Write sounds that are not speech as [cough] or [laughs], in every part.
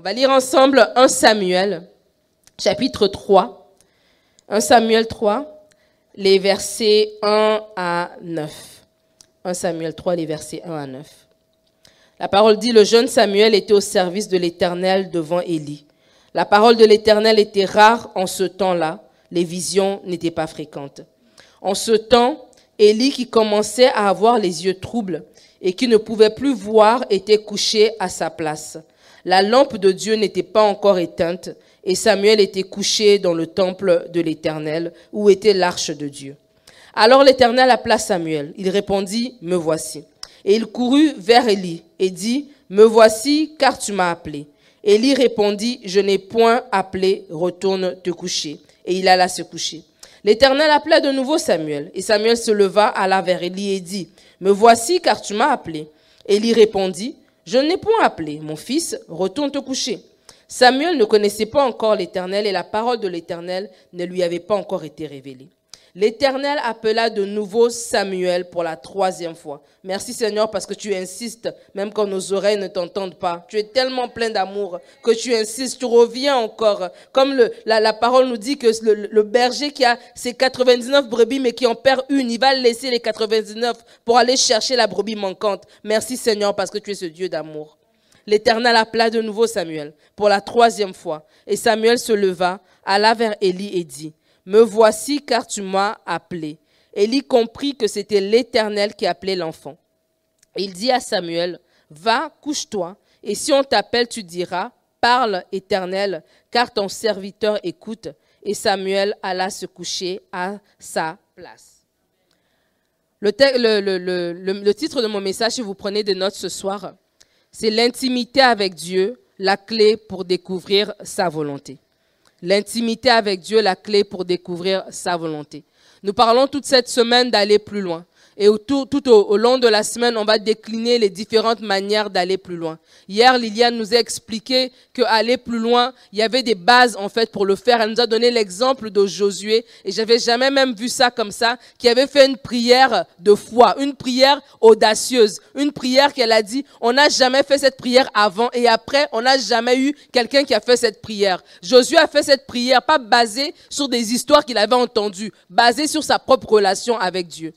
On va lire ensemble 1 Samuel, chapitre 3. 1 Samuel 3, les versets 1 à 9. 1 Samuel 3, les versets 1 à 9. La parole dit, le jeune Samuel était au service de l'Éternel devant Élie. La parole de l'Éternel était rare en ce temps-là. Les visions n'étaient pas fréquentes. En ce temps, Élie, qui commençait à avoir les yeux troubles et qui ne pouvait plus voir, était couché à sa place. La lampe de Dieu n'était pas encore éteinte et Samuel était couché dans le temple de l'Éternel où était l'arche de Dieu. Alors l'Éternel appela Samuel. Il répondit, Me voici. Et il courut vers Élie et dit, Me voici, car tu m'as appelé. Élie répondit, Je n'ai point appelé, retourne te coucher. Et il alla se coucher. L'Éternel appela de nouveau Samuel, et Samuel se leva, alla vers Élie et dit, Me voici, car tu m'as appelé. Élie répondit, Je n'ai point appelé, mon fils, retourne te coucher. Samuel ne connaissait pas encore l'Éternel, et la parole de l'Éternel ne lui avait pas encore été révélée. L'Éternel appela de nouveau Samuel pour la troisième fois. Merci Seigneur parce que tu insistes, même quand nos oreilles ne t'entendent pas. Tu es tellement plein d'amour que tu insistes, tu reviens encore. Comme la, parole nous dit que le, le, berger qui a ses 99 brebis mais qui en perd une, il va laisser les 99 pour aller chercher la brebis manquante. Merci Seigneur parce que tu es ce Dieu d'amour. L'Éternel appela de nouveau Samuel pour la troisième fois. Et Samuel se leva, alla vers Élie et dit, me voici car tu m'as appelé. Élie comprit que c'était l'Éternel qui appelait l'enfant. Il dit à Samuel, Va, couche-toi, et si on t'appelle, tu diras, Parle, Éternel, car ton serviteur écoute. Et Samuel alla se coucher à sa place. Le, le, titre de mon message, si vous prenez des notes ce soir, c'est L'intimité avec Dieu, la clé pour découvrir sa volonté. L'intimité avec Dieu, la clé pour découvrir sa volonté. Nous parlons toute cette semaine d'aller plus loin. Et tout, au, long de la semaine, on va décliner les différentes manières d'aller plus loin. Hier, Liliane nous a expliqué qu'aller plus loin, il y avait des bases en fait pour le faire. Elle nous a donné l'exemple de Josué, et j'avais jamais même vu ça comme ça, qui avait fait une prière de foi, une prière audacieuse, une prière qu'elle a dit, on n'a jamais fait cette prière avant et après, on n'a jamais eu quelqu'un qui a fait cette prière. Josué a fait cette prière, pas basée sur des histoires qu'il avait entendues, basée sur sa propre relation avec Dieu.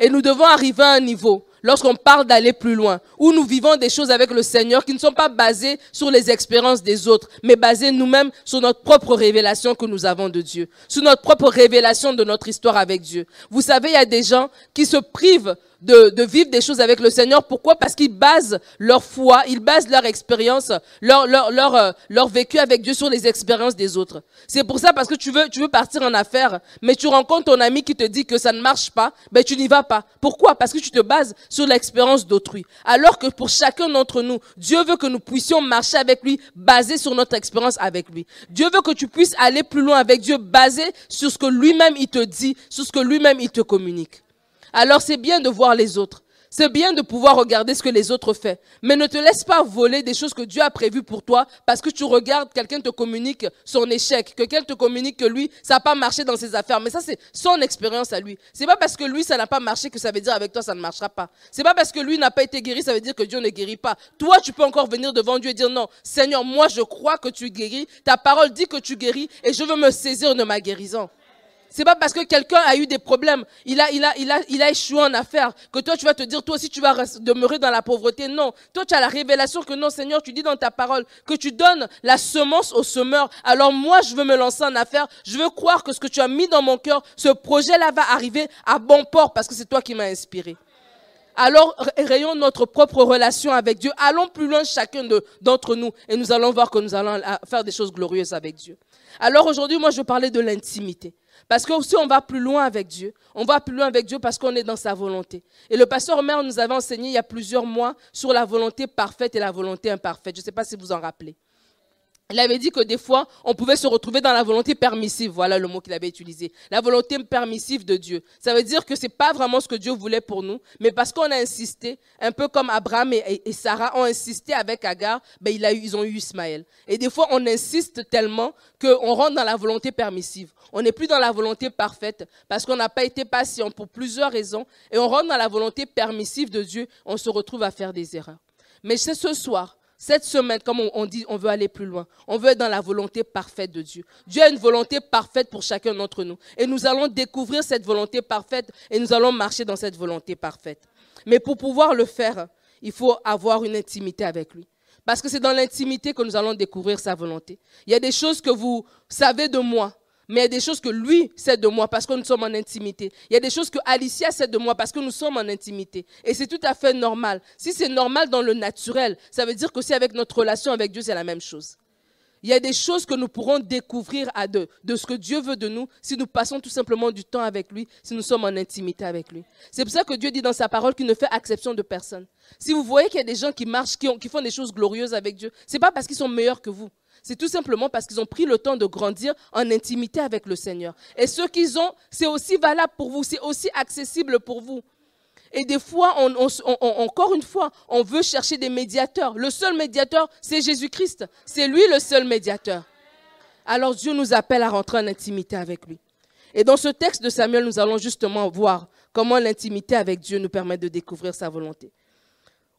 Et nous devons arriver à un niveau, lorsqu'on parle d'aller plus loin, où nous vivons des choses avec le Seigneur qui ne sont pas basées sur les expériences des autres, mais basées nous-mêmes sur notre propre révélation que nous avons de Dieu, sur notre propre révélation de notre histoire avec Dieu. Vous savez, il y a des gens qui se privent de, de, vivre des choses avec le Seigneur. Pourquoi? Parce qu'ils basent leur foi, ils basent leur expérience, leur, leur, leur, euh, leur vécu avec Dieu sur les expériences des autres. C'est pour ça, parce que tu veux, tu veux partir en affaires, mais tu rencontres ton ami qui te dit que ça ne marche pas, ben tu n'y vas pas. Pourquoi? Parce que tu te bases sur l'expérience d'autrui. Alors que pour chacun d'entre nous, Dieu veut que nous puissions marcher avec lui, basé sur notre expérience avec lui. Dieu veut que tu puisses aller plus loin avec Dieu, basé sur ce que lui-même il te dit, sur ce que lui-même il te communique. Alors c'est bien de voir les autres. C'est bien de pouvoir regarder ce que les autres font. Mais ne te laisse pas voler des choses que Dieu a prévues pour toi parce que tu regardes, quelqu'un te communique son échec, que quelqu'un te communique que lui, ça n'a pas marché dans ses affaires. Mais ça, c'est son expérience à lui. C'est pas parce que lui, ça n'a pas marché que ça veut dire avec toi, ça ne marchera pas. C'est pas parce que lui n'a pas été guéri, ça veut dire que Dieu ne guérit pas. Toi, tu peux encore venir devant Dieu et dire non, Seigneur, moi, je crois que tu guéris. Ta parole dit que tu guéris et je veux me saisir de ma guérison. C'est pas parce que quelqu'un a eu des problèmes, il a, il, a, il, a, il a échoué en affaires, que toi tu vas te dire, toi aussi tu vas demeurer dans la pauvreté. Non, toi tu as la révélation que non Seigneur, tu dis dans ta parole que tu donnes la semence au semeur. Alors moi je veux me lancer en affaires, je veux croire que ce que tu as mis dans mon cœur, ce projet-là va arriver à bon port parce que c'est toi qui m'as inspiré. Alors, rayons notre propre relation avec Dieu. Allons plus loin chacun d'entre nous et nous allons voir que nous allons faire des choses glorieuses avec Dieu. Alors aujourd'hui, moi, je veux parler de l'intimité. Parce que si on va plus loin avec Dieu, on va plus loin avec Dieu parce qu'on est dans sa volonté. Et le pasteur Omer nous avait enseigné il y a plusieurs mois sur la volonté parfaite et la volonté imparfaite. Je ne sais pas si vous en rappelez. Il avait dit que des fois, on pouvait se retrouver dans la volonté permissive. Voilà le mot qu'il avait utilisé. La volonté permissive de Dieu. Ça veut dire que c'est pas vraiment ce que Dieu voulait pour nous, mais parce qu'on a insisté, un peu comme Abraham et, Sarah ont insisté avec Agar, ben ils ont eu Ismaël. Et des fois, on insiste tellement qu'on rentre dans la volonté permissive. On n'est plus dans la volonté parfaite parce qu'on n'a pas été patient pour plusieurs raisons. Et on rentre dans la volonté permissive de Dieu, on se retrouve à faire des erreurs. Mais c'est ce soir cette semaine, comme on, dit, on veut aller plus loin. On veut être dans la volonté parfaite de Dieu. Dieu a une volonté parfaite pour chacun d'entre nous. Et nous allons découvrir cette volonté parfaite et nous allons marcher dans cette volonté parfaite. Mais pour pouvoir le faire, il faut avoir une intimité avec lui. Parce que c'est dans l'intimité que nous allons découvrir sa volonté. Il y a des choses que vous savez de moi, mais il y a des choses que lui sait de moi parce que nous sommes en intimité. Il y a des choses que Alicia sait de moi parce que nous sommes en intimité. Et c'est tout à fait normal. Si c'est normal dans le naturel, ça veut dire que si avec notre relation avec Dieu, c'est la même chose. Il y a des choses que nous pourrons découvrir à deux, de ce que Dieu veut de nous, si nous passons tout simplement du temps avec lui, si nous sommes en intimité avec lui. C'est pour ça que Dieu dit dans sa parole qu'il ne fait exception de personne. Si vous voyez qu'il y a des gens qui marchent, qui, font des choses glorieuses avec Dieu, c'est pas parce qu'ils sont meilleurs que vous. C'est tout simplement parce qu'ils ont pris le temps de grandir en intimité avec le Seigneur. Et ce qu'ils ont, c'est aussi valable pour vous, c'est aussi accessible pour vous. Et des fois, encore une fois, on veut chercher des médiateurs. Le seul médiateur, c'est Jésus-Christ. C'est lui le seul médiateur. Alors Dieu nous appelle à rentrer en intimité avec lui. Et dans ce texte de Samuel, nous allons justement voir comment l'intimité avec Dieu nous permet de découvrir sa volonté.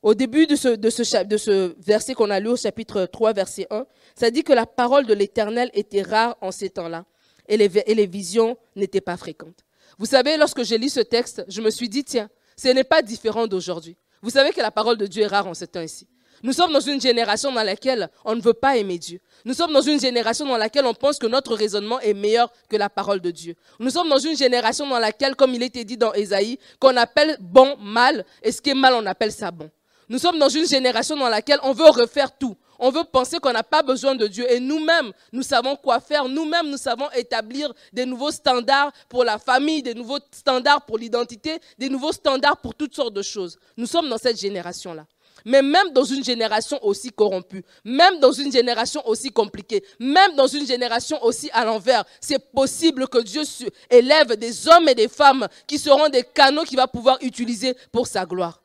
Au début de ce, de ce, de ce verset qu'on a lu au chapitre 3, verset 1, ça dit que la parole de l'Éternel était rare en ces temps-là et les, et les visions n'étaient pas fréquentes. Vous savez, lorsque j'ai lu ce texte, je me suis dit, tiens, ce n'est pas différent d'aujourd'hui. Vous savez que la parole de Dieu est rare en ces temps-ci. Nous sommes dans une génération dans laquelle on ne veut pas aimer Dieu. Nous sommes dans une génération dans laquelle on pense que notre raisonnement est meilleur que la parole de Dieu. Nous sommes dans une génération dans laquelle, comme il était dit dans Ésaïe, qu'on appelle bon mal, et ce qui est mal, on appelle ça bon. Nous sommes dans une génération dans laquelle on veut refaire tout. On veut penser qu'on n'a pas besoin de Dieu. Et nous-mêmes, nous savons quoi faire. Nous-mêmes, nous savons établir des nouveaux standards pour la famille, des nouveaux standards pour l'identité, des nouveaux standards pour toutes sortes de choses. Nous sommes dans cette génération-là. Mais même dans une génération aussi corrompue, même dans une génération aussi compliquée, même dans une génération aussi à l'envers, c'est possible que Dieu élève des hommes et des femmes qui seront des canaux qu'il va pouvoir utiliser pour sa gloire.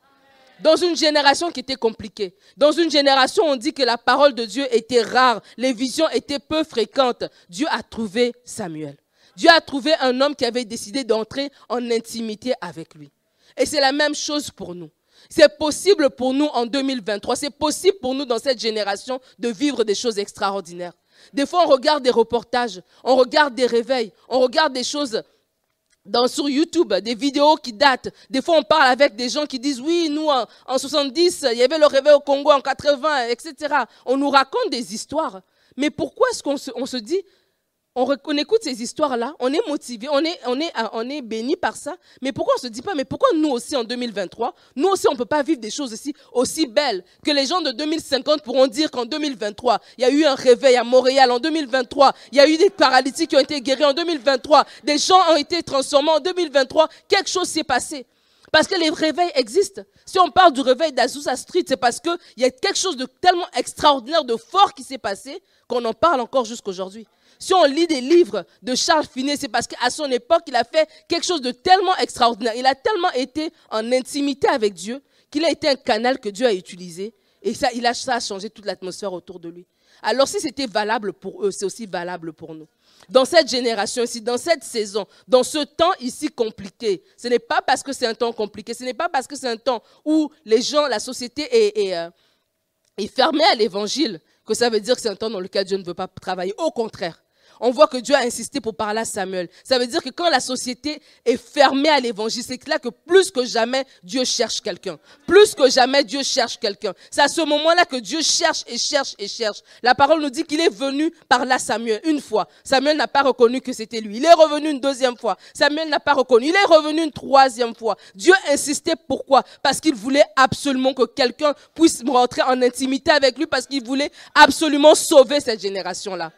Dans une génération qui était compliquée, dans une génération où on dit que la parole de Dieu était rare, les visions étaient peu fréquentes, Dieu a trouvé Samuel. Dieu a trouvé un homme qui avait décidé d'entrer en intimité avec lui. Et c'est la même chose pour nous. C'est possible pour nous en 2023, c'est possible pour nous dans cette génération de vivre des choses extraordinaires. Des fois, on regarde des reportages, on regarde des réveils, on regarde des choses dans, sur YouTube des vidéos qui datent. Des fois, on parle avec des gens qui disent, oui, nous, en, 70, il y avait le réveil au Congo en 80, etc. On nous raconte des histoires. Mais pourquoi est-ce qu'on se dit, on, écoute ces histoires-là, on est motivé, on est, on, est, on est béni par ça. Mais pourquoi on ne se dit pas, mais pourquoi nous aussi en 2023, nous aussi on ne peut pas vivre des choses aussi, aussi belles que les gens de 2050 pourront dire qu'en 2023, il y a eu un réveil à Montréal. En 2023, il y a eu des paralytiques qui ont été guéris. En 2023, des gens ont été transformés. En 2023, quelque chose s'est passé. Parce que les réveils existent. Si on parle du réveil d'Azusa Street, c'est parce qu'il y a quelque chose de tellement extraordinaire, de fort qui s'est passé, qu'on en parle encore jusqu'aujourd'hui. Si on lit des livres de Charles Finet, c'est parce qu'à son époque, il a fait quelque chose de tellement extraordinaire. Il a tellement été en intimité avec Dieu qu'il a été un canal que Dieu a utilisé. Et ça, il a, changé toute l'atmosphère autour de lui. Alors si c'était valable pour eux, c'est aussi valable pour nous. Dans cette génération ici, dans cette saison, dans ce temps ici compliqué, ce n'est pas parce que c'est un temps compliqué, ce n'est pas parce que c'est un temps où les gens, la société est, est, euh, est fermée à l'évangile que ça veut dire que c'est un temps dans lequel Dieu ne veut pas travailler. Au contraire, on voit que Dieu a insisté pour parler à Samuel. Ça veut dire que quand la société est fermée à l'évangile, c'est là que plus que jamais, Dieu cherche quelqu'un. Plus que jamais, Dieu cherche quelqu'un. C'est à ce moment-là que Dieu cherche et cherche et cherche. La parole nous dit qu'il est venu par là Samuel une fois. Samuel n'a pas reconnu que c'était lui. Il est revenu une deuxième fois. Samuel n'a pas reconnu. Il est revenu une troisième fois. Dieu insistait pourquoi? Parce qu'il voulait absolument que quelqu'un puisse rentrer en intimité avec lui parce qu'il voulait absolument sauver cette génération-là.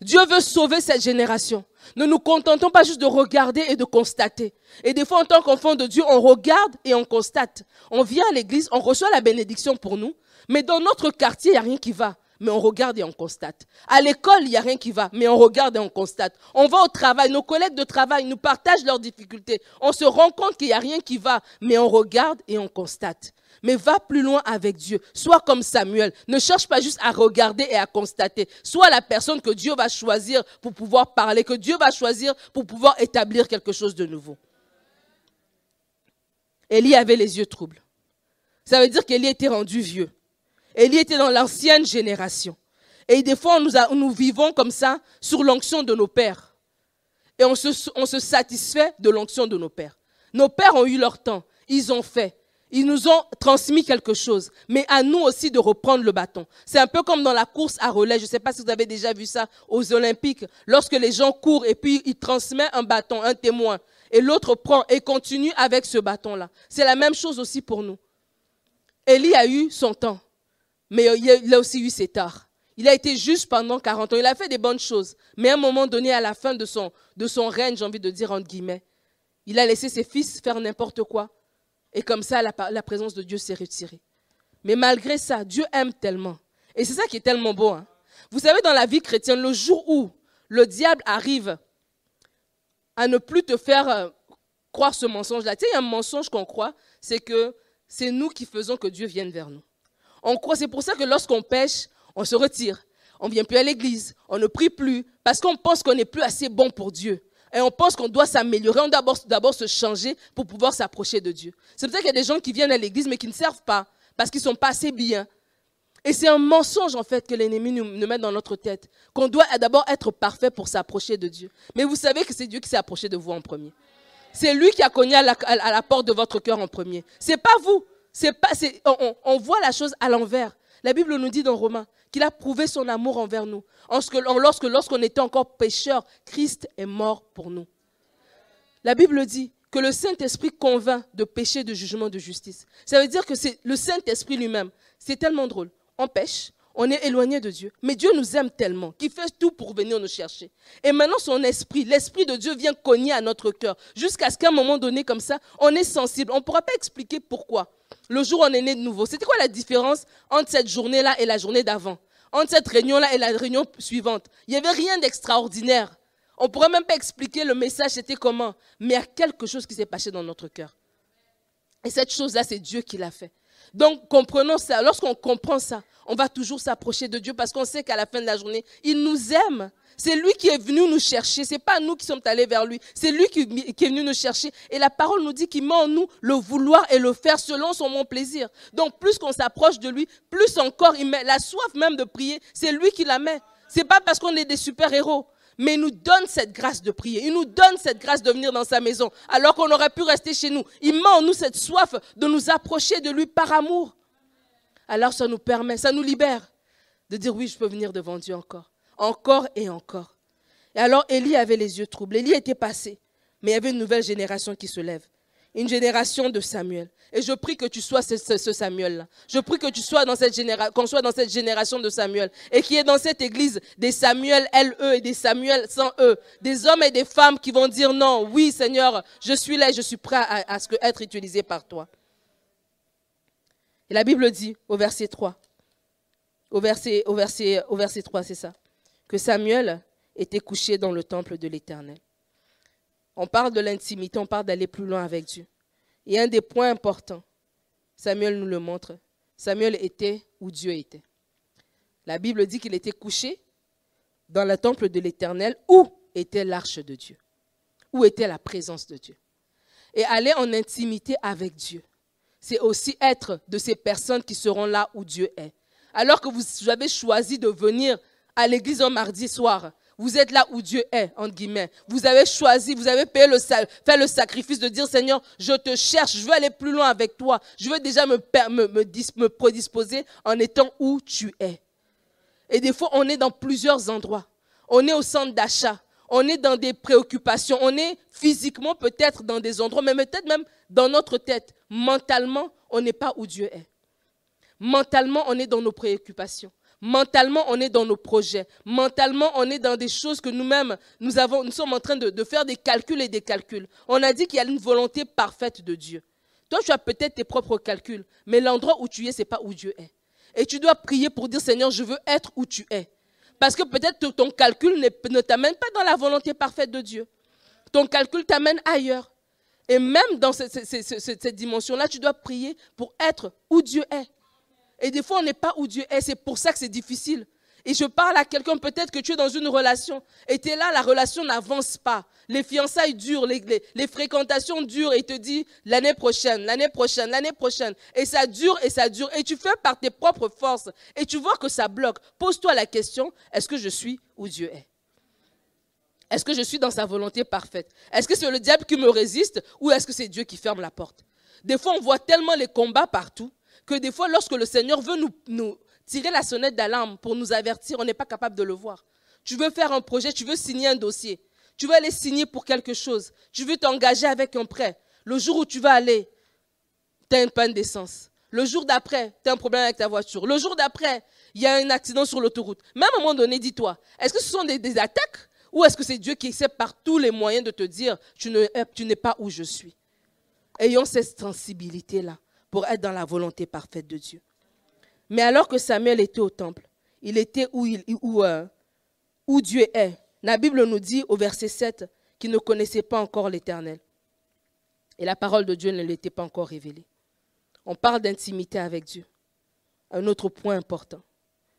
Dieu veut sauver cette génération. Ne nous contentons pas juste de regarder et de constater. Et des fois, en tant qu'enfant de Dieu, on regarde et on constate. On vient à l'église, on reçoit la bénédiction pour nous, mais dans notre quartier, il n'y a rien qui va. Mais on regarde et on constate. À l'école, il n'y a rien qui va, mais on regarde et on constate. On va au travail, nos collègues de travail nous partagent leurs difficultés. On se rend compte qu'il n'y a rien qui va, mais on regarde et on constate mais va plus loin avec Dieu. Sois comme Samuel. Ne cherche pas juste à regarder et à constater. Sois la personne que Dieu va choisir pour pouvoir parler, que Dieu va choisir pour pouvoir établir quelque chose de nouveau. Élie avait les yeux troubles. Ça veut dire qu'Élie était rendu vieux. Élie était dans l'ancienne génération. Et des fois, nous, vivons comme ça sur l'onction de nos pères. Et on se satisfait de l'onction de nos pères. Nos pères ont eu leur temps. Ils ont fait. Ils nous ont transmis quelque chose, mais à nous aussi de reprendre le bâton. C'est un peu comme dans la course à relais. Je ne sais pas si vous avez déjà vu ça aux Olympiques. Lorsque les gens courent et puis ils transmettent un bâton, un témoin, et l'autre prend et continue avec ce bâton-là. C'est la même chose aussi pour nous. Élie a eu son temps, mais il a aussi eu ses tares. Il a été juste pendant 40 ans. Il a fait des bonnes choses. Mais à un moment donné, à la fin de son, de son règne, j'ai envie de dire entre guillemets, il a laissé ses fils faire n'importe quoi. Et comme ça, la, présence de Dieu s'est retirée. Mais malgré ça, Dieu aime tellement. Et c'est ça qui est tellement beau. Hein. Vous savez, dans la vie chrétienne, le jour où le diable arrive à ne plus te faire euh, croire ce mensonge-là, tu sais, il y a un mensonge qu'on croit, c'est que c'est nous qui faisons que Dieu vienne vers nous. On croit, c'est pour ça que lorsqu'on pêche, on se retire. On ne vient plus à l'église, on ne prie plus, parce qu'on pense qu'on n'est plus assez bon pour Dieu. Et on pense qu'on doit s'améliorer, on doit d'abord se changer pour pouvoir s'approcher de Dieu. C'est pour ça qu'il y a des gens qui viennent à l'église mais qui ne servent pas parce qu'ils sont pas assez bien. Et c'est un mensonge en fait que l'ennemi nous, met dans notre tête, qu'on doit d'abord être parfait pour s'approcher de Dieu. Mais vous savez que c'est Dieu qui s'est approché de vous en premier. C'est lui qui a cogné à la, porte de votre cœur en premier. C'est pas vous. C'est pas, on, on voit la chose à l'envers. La Bible nous dit dans Romains qu'il a prouvé son amour envers nous. Lorsqu'on était encore pécheurs, Christ est mort pour nous. La Bible dit que le Saint-Esprit convainc de péché, de jugement, de justice. Ça veut dire que c'est le Saint-Esprit lui-même. C'est tellement drôle. On pêche, on est éloigné de Dieu. Mais Dieu nous aime tellement qu'il fait tout pour venir nous chercher. Et maintenant, son esprit, l'esprit de Dieu vient cogner à notre cœur. Jusqu'à ce qu'à un moment donné, comme ça, on est sensible. On ne pourra pas expliquer pourquoi. Le jour où on est né de nouveau. C'était quoi la différence entre cette journée-là et la journée d'avant? Entre cette réunion-là et la réunion suivante? Il n'y avait rien d'extraordinaire. On ne pourrait même pas expliquer le message, c'était comment. Mais il y a quelque chose qui s'est passé dans notre cœur. Et cette chose-là, c'est Dieu qui l'a fait. Donc, comprenons ça. Lorsqu'on comprend ça, on va toujours s'approcher de Dieu parce qu'on sait qu'à la fin de la journée, il nous aime. C'est lui qui est venu nous chercher. C'est pas nous qui sommes allés vers lui. C'est lui qui, est venu nous chercher. Et la parole nous dit qu'il met en nous le vouloir et le faire selon son bon plaisir. Donc, plus qu'on s'approche de lui, plus encore il met la soif même de prier. C'est lui qui la met. C'est pas parce qu'on est des super héros mais il nous donne cette grâce de prier. Il nous donne cette grâce de venir dans sa maison, alors qu'on aurait pu rester chez nous. Il met en nous cette soif de nous approcher de lui par amour. Alors ça nous permet, ça nous libère de dire oui, je peux venir devant Dieu encore, encore et encore. Et alors Élie avait les yeux troublés. Élie était passé, mais il y avait une nouvelle génération qui se lève une génération de Samuel. Et je prie que tu sois ce, Samuel-là. Je prie que tu sois dans cette génération, qu'on soit dans cette génération de Samuel. Et qu'il y ait dans cette église des Samuel LE et des Samuel sans E. Des hommes et des femmes qui vont dire non, oui Seigneur, je suis là et je suis prêt à, être utilisé par toi. Et la Bible dit au verset 3, au verset, au verset, au verset 3, c'est ça, que Samuel était couché dans le temple de l'Éternel. On parle de l'intimité, on parle d'aller plus loin avec Dieu. Et un des points importants, Samuel nous le montre, Samuel était où Dieu était. La Bible dit qu'il était couché dans le temple de l'Éternel où était l'arche de Dieu, où était la présence de Dieu? Et aller en intimité avec Dieu, c'est aussi être de ces personnes qui seront là où Dieu est. Alors que vous avez choisi de venir à l'église un mardi soir, vous êtes là où Dieu est, entre guillemets. Vous avez choisi, vous avez payé le, fait le sacrifice de dire, Seigneur, je te cherche, je veux aller plus loin avec toi. Je veux déjà me, me, me, me prédisposer en étant où tu es. Et des fois, on est dans plusieurs endroits. On est au centre d'achat. On est dans des préoccupations. On est physiquement peut-être dans des endroits, mais peut-être même dans notre tête. Mentalement, on n'est pas où Dieu est. Mentalement, on est dans nos préoccupations. Mentalement, on est dans nos projets. Mentalement, on est dans des choses que nous-mêmes, nous, sommes en train de, faire des calculs et des calculs. On a dit qu'il y a une volonté parfaite de Dieu. Toi, tu as peut-être tes propres calculs, mais l'endroit où tu es, ce n'est pas où Dieu est. Et tu dois prier pour dire, Seigneur, je veux être où tu es. Parce que peut-être ton calcul ne t'amène pas dans la volonté parfaite de Dieu. Ton calcul t'amène ailleurs. Et même dans cette, cette dimension-là, tu dois prier pour être où Dieu est. Et des fois, on n'est pas où Dieu est. C'est pour ça que c'est difficile. Et je parle à quelqu'un, peut-être que tu es dans une relation et tu es là, la relation n'avance pas. Les fiançailles durent, les, fréquentations durent et te dit l'année prochaine, l'année prochaine, l'année prochaine. Et ça dure et ça dure. Et tu fais par tes propres forces et tu vois que ça bloque. Pose-toi la question, est-ce que je suis où Dieu est? Est-ce que je suis dans sa volonté parfaite? Est-ce que c'est le diable qui me résiste ou est-ce que c'est Dieu qui ferme la porte? Des fois, on voit tellement les combats partout que des fois, lorsque le Seigneur veut nous, tirer la sonnette d'alarme pour nous avertir, on n'est pas capable de le voir. Tu veux faire un projet, tu veux signer un dossier, tu veux aller signer pour quelque chose, tu veux t'engager avec un prêt. Le jour où tu vas aller, tu as une panne d'essence. Le jour d'après, tu as un problème avec ta voiture. Le jour d'après, il y a un accident sur l'autoroute. Mais à un moment donné, dis-toi, est-ce que ce sont des, des attaques ou est-ce que c'est Dieu qui essaie par tous les moyens de te dire, tu n'es pas où je suis? Ayons cette sensibilité-là pour être dans la volonté parfaite de Dieu. Mais alors que Samuel était au temple, il était où, il, où, euh, Dieu est. La Bible nous dit au verset 7 qu'il ne connaissait pas encore l'Éternel. Et la parole de Dieu ne lui était pas encore révélée. On parle d'intimité avec Dieu. Un autre point important.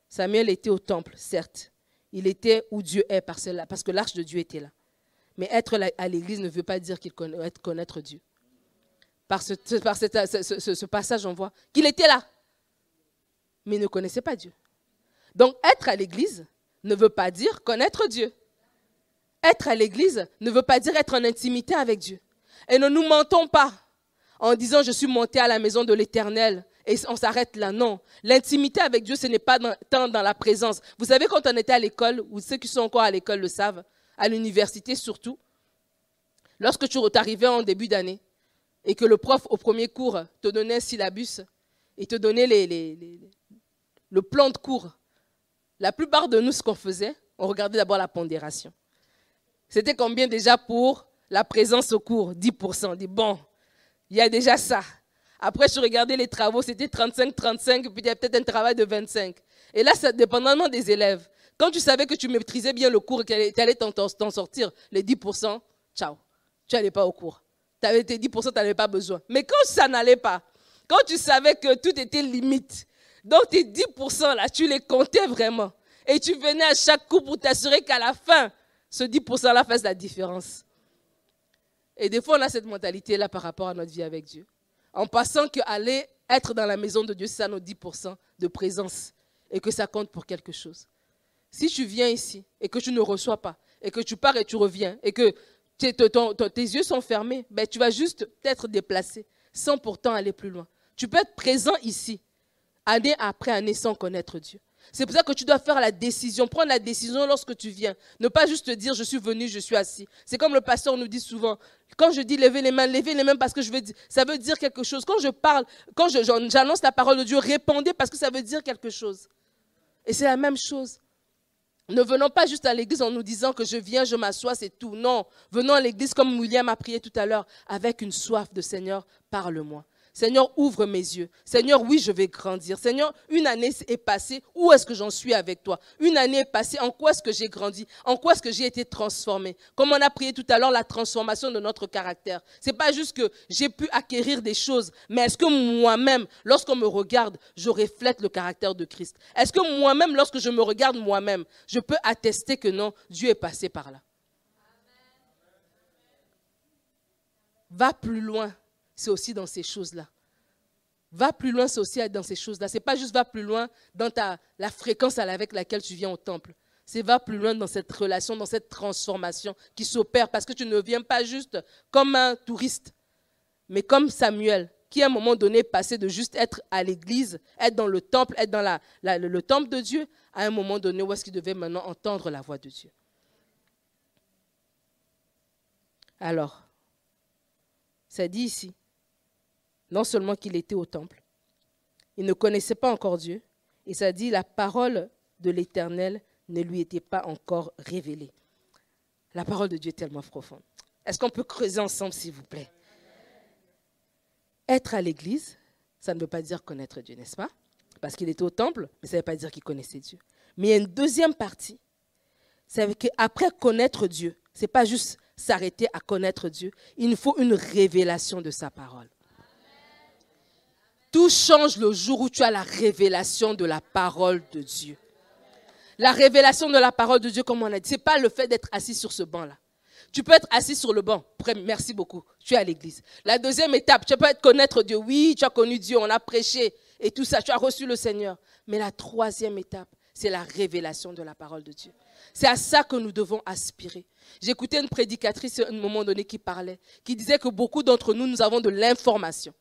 Samuel était au temple, certes. Il était où Dieu est parce que l'arche de Dieu était là. Mais être à l'église ne veut pas dire qu'il connaît, connaître Dieu. Par, ce, par ce passage, on voit qu'il était là mais ne connaissait pas Dieu. Donc être à l'église ne veut pas dire connaître Dieu. Être à l'église ne veut pas dire être en intimité avec Dieu. Et ne nous mentons pas en disant je suis monté à la maison de l'Éternel et on s'arrête là. Non, l'intimité avec Dieu, ce n'est pas tant dans la présence. Vous savez, quand on était à l'école, ou ceux qui sont encore à l'école le savent, à l'université surtout, lorsque tu arrivais en début d'année et que le prof au premier cours te donnait un syllabus et te donnait le plan de cours, la plupart de nous, ce qu'on faisait, on regardait d'abord la pondération. C'était combien déjà pour la présence au cours? 10%. On dit, bon, il y a déjà ça. Après, je regardais les travaux, c'était 35-35, puis il y a peut-être un travail de 25. Et là, c'est dépendamment des élèves. Quand tu savais que tu maîtrisais bien le cours et que tu allais t'en sortir, les 10%, ciao, tu n'allais pas au cours. Tu avais tes 10%, tu n'avais pas besoin. Mais quand ça n'allait pas, quand tu savais que tout était limite, donc tes 10% là, tu les comptais vraiment. Et tu venais à chaque coup pour t'assurer qu'à la fin, ce 10% là fasse la différence. Et des fois, on a cette mentalité-là par rapport à notre vie avec Dieu. En passant qu'aller être dans la maison de Dieu, c'est ça nos 10% de présence. Et que ça compte pour quelque chose. Si tu viens ici et que tu ne reçois pas, et que tu pars et tu reviens, et que tes, yeux sont fermés, ben, tu vas juste être déplacé sans pourtant aller plus loin. Tu peux être présent ici, année après année sans connaître Dieu. C'est pour ça que tu dois faire la décision, prendre la décision lorsque tu viens. Ne pas juste te dire je suis venu, je suis assis. C'est comme le pasteur nous dit souvent. Quand je dis lever les mains, lever les mains parce que ça veut dire quelque chose. Quand je parle, quand j'annonce la parole de Dieu, répondez parce que ça veut dire quelque chose. Et c'est la même chose. Ne venons pas juste à l'église en nous disant que je viens, je m'assois, c'est tout. Non, venons à l'église comme William a prié tout à l'heure, avec une soif de Seigneur, parle-moi. Seigneur, ouvre mes yeux. Seigneur, oui, je vais grandir. Seigneur, une année est passée. Où est-ce que j'en suis avec toi? Une année est passée. En quoi est-ce que j'ai grandi? En quoi est-ce que j'ai été transformé? Comme on a prié tout à l'heure, la transformation de notre caractère. Ce n'est pas juste que j'ai pu acquérir des choses, mais est-ce que moi-même, lorsqu'on me regarde, je reflète le caractère de Christ? Est-ce que moi-même, lorsque je me regarde moi-même, je peux attester que non, Dieu est passé par là? Va plus loin c'est aussi dans ces choses-là. Va plus loin, c'est aussi dans ces choses-là. Ce n'est pas juste va plus loin dans ta, la fréquence avec laquelle tu viens au temple. C'est va plus loin dans cette relation, dans cette transformation qui s'opère parce que tu ne viens pas juste comme un touriste, mais comme Samuel, qui à un moment donné passait de juste être à l'église, être dans le temple, être dans la, le temple de Dieu, à un moment donné où est-ce qu'il devait maintenant entendre la voix de Dieu. Alors, ça dit ici, non seulement qu'il était au temple, il ne connaissait pas encore Dieu, et ça dit la parole de l'Éternel ne lui était pas encore révélée. La parole de Dieu est tellement profonde. Est-ce qu'on peut creuser ensemble, s'il vous plaît? Être à l'église, ça ne veut pas dire connaître Dieu, n'est-ce pas? Parce qu'il était au temple, mais ça ne veut pas dire qu'il connaissait Dieu. Mais il y a une deuxième partie. C'est qu'après connaître Dieu, ce n'est pas juste s'arrêter à connaître Dieu, il nous faut une révélation de sa parole. Tout change le jour où tu as la révélation de la parole de Dieu. La révélation de la parole de Dieu, comme on a dit, ce n'est pas le fait d'être assis sur ce banc-là. Tu peux être assis sur le banc. Merci beaucoup. Tu es à l'église. La deuxième étape, tu peux être connaître Dieu. Oui, tu as connu Dieu, on a prêché et tout ça. Tu as reçu le Seigneur. Mais la troisième étape, c'est la révélation de la parole de Dieu. C'est à ça que nous devons aspirer. J'écoutais une prédicatrice à un moment donné qui parlait, qui disait que beaucoup d'entre nous, nous avons de l'information.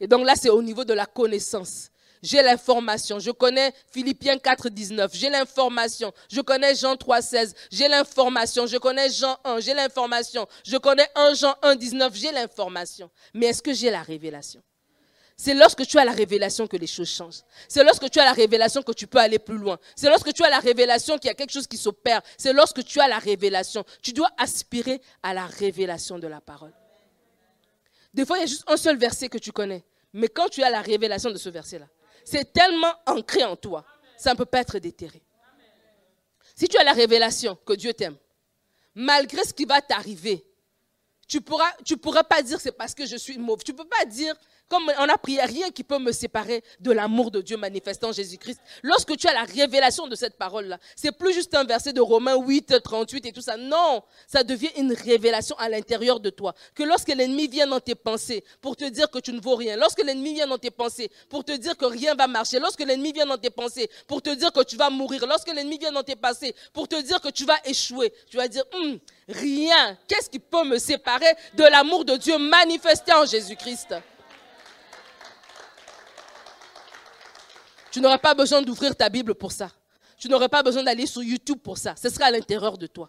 Et donc là, c'est au niveau de la connaissance. J'ai l'information. Je connais Philippiens 4, 19. J'ai l'information. Je connais Jean 3, 16. J'ai l'information. Je connais Jean 1. J'ai l'information. Je connais 1 Jean 1, 19. J'ai l'information. Mais est-ce que j'ai la révélation? C'est lorsque tu as la révélation que les choses changent. C'est lorsque tu as la révélation que tu peux aller plus loin. C'est lorsque tu as la révélation qu'il y a quelque chose qui s'opère. C'est lorsque tu as la révélation. Tu dois aspirer à la révélation de la parole. Des fois, il y a juste un seul verset que tu connais. Mais quand tu as la révélation de ce verset-là, c'est tellement ancré en toi, ça ne peut pas être déterré. Si tu as la révélation que Dieu t'aime, malgré ce qui va t'arriver, tu ne pourras, tu pourras pas dire c'est parce que je suis mauve. Tu ne peux pas dire comme on a prié, rien qui peut me séparer de l'amour de Dieu manifestant en Jésus-Christ. Lorsque tu as la révélation de cette parole-là, c'est plus juste un verset de Romains 8, 38 et tout ça. Non, ça devient une révélation à l'intérieur de toi. Que lorsque l'ennemi vient dans tes pensées pour te dire que tu ne vaux rien, lorsque l'ennemi vient dans tes pensées pour te dire que rien va marcher, lorsque l'ennemi vient dans tes pensées pour te dire que tu vas mourir, lorsque l'ennemi vient dans tes pensées pour te dire que tu vas échouer, tu vas dire, hum, rien, qu'est-ce qui peut me séparer de l'amour de Dieu manifesté en Jésus-Christ? Tu n'auras pas besoin d'ouvrir ta Bible pour ça. Tu n'auras pas besoin d'aller sur YouTube pour ça. Ce sera à l'intérieur de toi.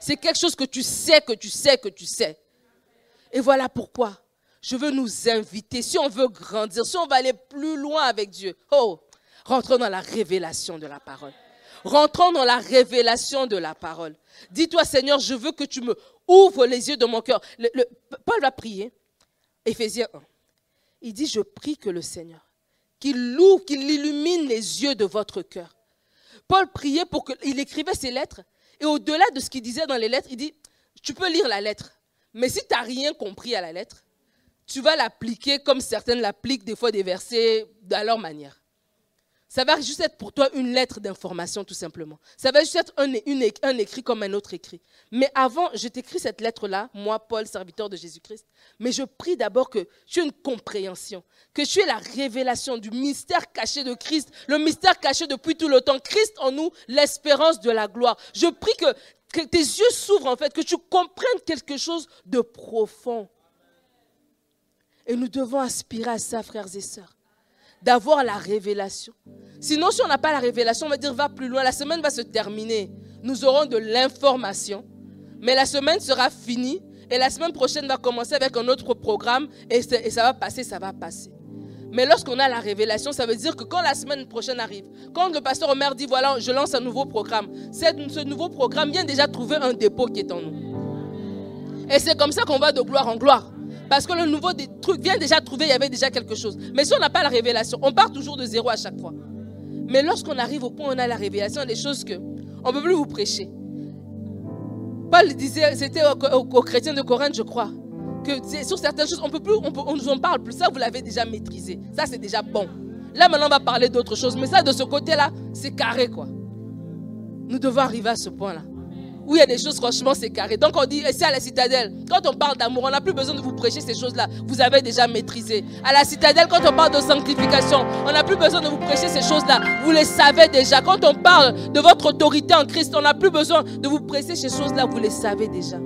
C'est quelque chose que tu sais, que tu sais, que tu sais. Et voilà pourquoi je veux nous inviter, si on veut grandir, si on veut aller plus loin avec Dieu, oh, rentrons dans la révélation de la parole. Rentrons dans la révélation de la parole. Dis-toi, Seigneur, je veux que tu me ouvres les yeux de mon cœur. Paul va prier. Éphésiens 1. Il dit, je prie que le Seigneur, qu'il loue, qu'il illumine les yeux de votre cœur. Paul priait pour qu'il écrivait ses lettres. Et au-delà de ce qu'il disait dans les lettres, il dit, tu peux lire la lettre. Mais si tu n'as rien compris à la lettre, tu vas l'appliquer comme certaines l'appliquent des fois des versets à leur manière. Ça va juste être pour toi une lettre d'information, tout simplement. Ça va juste être un, écrit comme un autre écrit. Mais avant, je t'écris cette lettre-là, moi, Paul, serviteur de Jésus-Christ. Mais je prie d'abord que tu aies une compréhension, que tu aies la révélation du mystère caché de Christ, le mystère caché depuis tout le temps. Christ en nous, l'espérance de la gloire. Je prie que tes yeux s'ouvrent, en fait, que tu comprennes quelque chose de profond. Et nous devons aspirer à ça, frères et sœurs d'avoir la révélation. Sinon, si on n'a pas la révélation, on va dire va plus loin. La semaine va se terminer. Nous aurons de l'information. Mais la semaine sera finie. Et la semaine prochaine va commencer avec un autre programme. Et, ça va passer, ça va passer. Mais lorsqu'on a la révélation, ça veut dire que quand la semaine prochaine arrive, quand le pasteur Omer dit voilà, je lance un nouveau programme, ce nouveau programme vient déjà trouver un dépôt qui est en nous. Et c'est comme ça qu'on va de gloire en gloire. Parce que le nouveau truc vient déjà trouver, il y avait déjà quelque chose. Mais si on n'a pas la révélation, on part toujours de zéro à chaque fois. Mais lorsqu'on arrive au point où on a la révélation, des choses que on ne peut plus vous prêcher. Paul disait, c'était aux, chrétiens de Corinthe, je crois, que sur certaines choses, on peut plus, on, nous en parle plus. Ça, vous l'avez déjà maîtrisé. Ça, c'est déjà bon. Là, maintenant, on va parler d'autre chose. Mais ça, de ce côté-là, c'est carré, quoi. Nous devons arriver à ce point-là où il y a des choses, franchement, c'est carré. Donc on dit, c'est à la citadelle. Quand on parle d'amour, on n'a plus besoin de vous prêcher ces choses-là. Vous avez déjà maîtrisé. À la citadelle, quand on parle de sanctification, on n'a plus besoin de vous prêcher ces choses-là. Vous les savez déjà. Quand on parle de votre autorité en Christ, on n'a plus besoin de vous prêcher ces choses-là. Vous les savez déjà.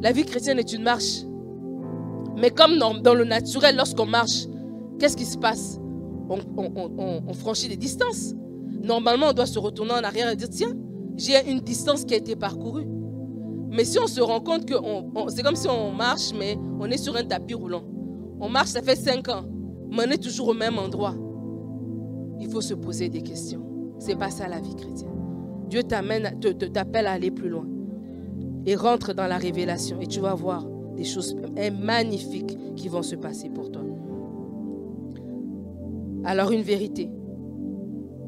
La vie chrétienne est une marche. Mais comme dans, le naturel, lorsqu'on marche, qu'est-ce qui se passe? On, on franchit des distances. Normalement, on doit se retourner en arrière et dire, tiens, j'ai une distance qui a été parcourue. Mais si on se rend compte que c'est comme si on marche, mais on est sur un tapis roulant. On marche, ça fait cinq ans, mais on est toujours au même endroit. Il faut se poser des questions. C'est pas ça la vie chrétienne. Dieu t'appelle à aller plus loin. Et rentre dans la révélation. Et tu vas voir des choses magnifiques qui vont se passer pour toi. Alors une vérité.